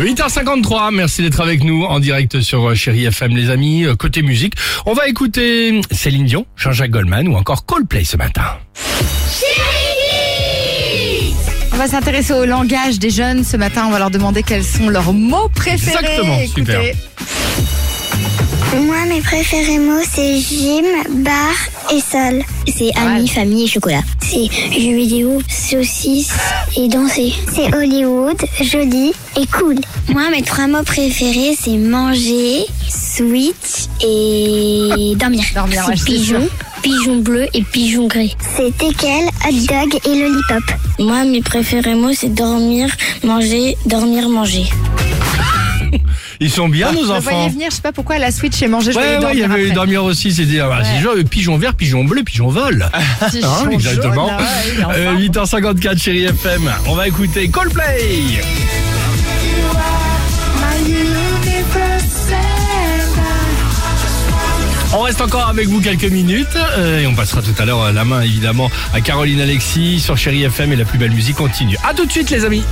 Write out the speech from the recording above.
8h53, merci d'être avec nous en direct sur euh, Chéri FM les amis. Euh, Côté musique, on va écouter Céline Dion, Jean-Jacques Goldman ou encore Coldplay ce matin. On va s'intéresser au langage des jeunes ce matin. On va leur demander quels sont leurs mots préférés. Exactement, super. Moi, mes préférés mots, c'est gym, bar et. C'est amis, famille et chocolat. C'est jeux vidéo, saucisses et danser. C'est Hollywood, joli et cool. Moi, mes trois mots préférés, c'est manger, switch et dormir. Dormir, ouais, c'est pigeon, pigeon bleu et pigeon gris. C'est teckel, hot dog et lollipop. Moi, mes préférés mots, c'est dormir, manger, dormir, manger. Ils sont bien nos Je le voyais enfants. venir, je sais pas pourquoi la Switch est mangée. Je Ouais, ouais, il y avait dormir aussi, c'est dire, bah, c'est genre pigeon vert, pigeon bleu, pigeon vol. Pigeon Hein, exactement. ah ouais, il est en Euh, forme. 8h54 chérie FM. On va écouter Coldplay. On reste encore avec vous quelques minutes euh, et on passera tout à l'heure euh, la main évidemment à Caroline Alexis sur Chéri FM et la plus belle musique continue. À tout de suite les amis.